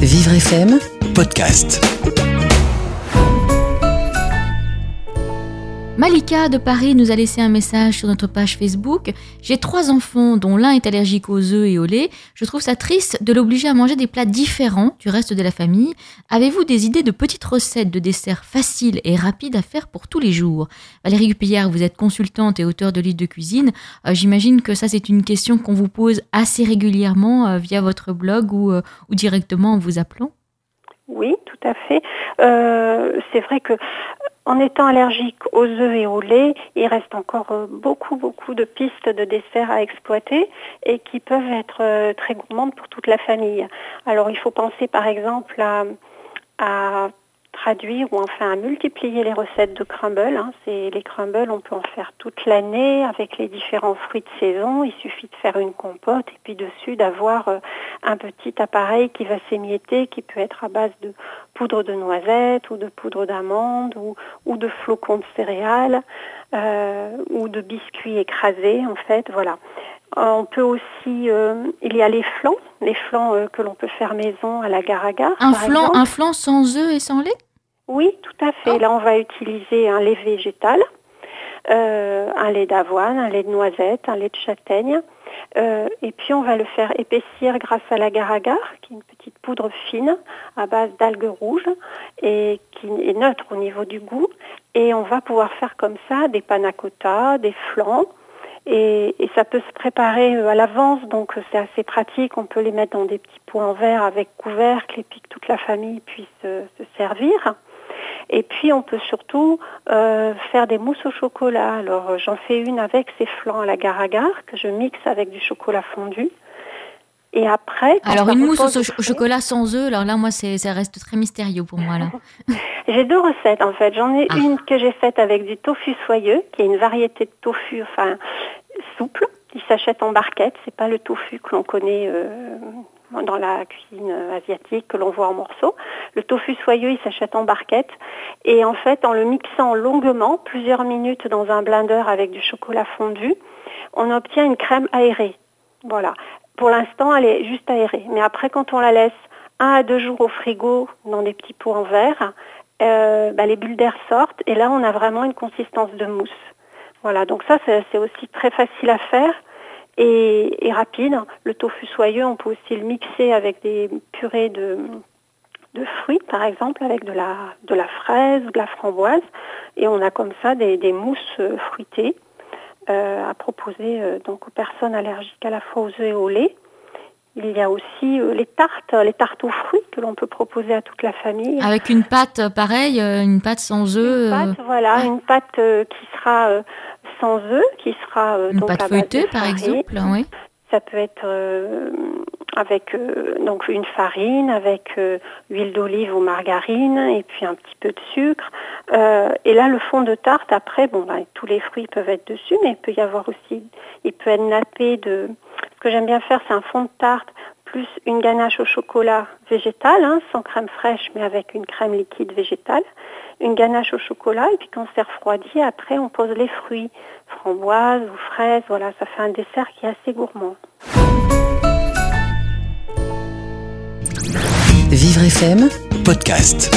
Vivre FM, podcast. Malika de Paris nous a laissé un message sur notre page Facebook. J'ai trois enfants dont l'un est allergique aux œufs et au lait. Je trouve ça triste de l'obliger à manger des plats différents du reste de la famille. Avez-vous des idées de petites recettes de desserts faciles et rapides à faire pour tous les jours? Valérie Gupillard, vous êtes consultante et auteure de livres de cuisine. Euh, J'imagine que ça c'est une question qu'on vous pose assez régulièrement euh, via votre blog ou, euh, ou directement en vous appelant. Oui, tout à fait. C'est vrai que en étant allergique aux œufs et au lait, il reste encore euh, beaucoup, beaucoup de pistes de desserts à exploiter et qui peuvent être euh, très gourmandes pour toute la famille. Alors il faut penser par exemple à, à traduire ou enfin à multiplier les recettes de crumble. hein. C'est les crumbles, on peut en faire toute l'année avec les différents fruits de saison. Il suffit de faire une compote et puis dessus d'avoir euh, un petit appareil qui va s'émietter, qui peut être à base de poudre de noisettes ou de poudre d'amande ou, ou de flocons de céréales euh, ou de biscuits écrasés en fait. Voilà. On peut aussi, euh, il y a les flans, les flans euh, que l'on peut faire maison à la gare-à-gare. Un par flan, exemple. un flan sans œufs et sans lait? Oui, tout à fait. Oh. Là, on va utiliser un lait végétal, euh, un lait d'avoine, un lait de noisette, un lait de châtaigne. Euh, et puis, on va le faire épaissir grâce à l'agar-agar, qui est une petite poudre fine à base d'algues rouges et qui est neutre au niveau du goût. Et on va pouvoir faire comme ça des panna cotta, des flans. Et, et ça peut se préparer euh, à l'avance, donc c'est assez pratique. On peut les mettre dans des petits pots en verre avec couvercle et puis que toute la famille puisse se servir. Et puis on peut surtout euh, faire des mousses au chocolat. Alors euh, j'en fais une avec ces flancs à la agar que je mixe avec du chocolat fondu. Et après, Alors une mousse au, chocolat sans œufs, alors là moi ça reste très mystérieux pour moi là. J'ai deux recettes en fait. J'en ai Ah. une que j'ai faite avec du tofu soyeux, qui est une variété de tofu, enfin souple. Il s'achète en barquette. C'est pas le tofu que l'on connaît euh, dans la cuisine asiatique que l'on voit en morceaux. Le tofu soyeux, il s'achète en barquette. Et en fait, en le mixant longuement, plusieurs minutes dans un blender avec du chocolat fondu, on obtient une crème aérée. Voilà. Pour l'instant, elle est juste aérée. Mais après, quand on la laisse un à deux jours au frigo dans des petits pots en verre, euh, bah, les bulles d'air sortent et là, on a vraiment une consistance de mousse. Voilà. Donc ça, c'est aussi très facile à faire et, et rapide. Le tofu soyeux, on peut aussi le mixer avec des purées de, de fruits, par exemple, avec de la, de la fraise ou de la framboise. Et on a comme ça des, des mousses euh, fruitées euh, à proposer euh, donc aux personnes allergiques à la fois aux œufs et au lait. Il y a aussi euh, les tartes, les tartes aux fruits que l'on peut proposer à toute la famille. Avec une pâte pareille, une pâte sans œufs, Une pâte, voilà, ouais. une pâte qui sera sans œufs, qui sera euh, donc pâte à base de feuilletée par exemple, oui. Ça peut être euh, avec euh, donc une farine, avec huile d'olive ou margarine et puis un petit peu de sucre. Et là, le fond de tarte, après, bon, ben, tous les fruits peuvent être dessus, mais il peut y avoir aussi, il peut être nappé de. Ce que j'aime bien faire, c'est un fond de tarte plus une ganache au chocolat végétal, hein, sans crème fraîche, mais avec une crème liquide végétale. Une ganache au chocolat, et puis quand c'est refroidi, après, on pose les fruits, framboises ou fraises. Voilà, ça fait un dessert qui est assez gourmand. Vivre FM, Podcast.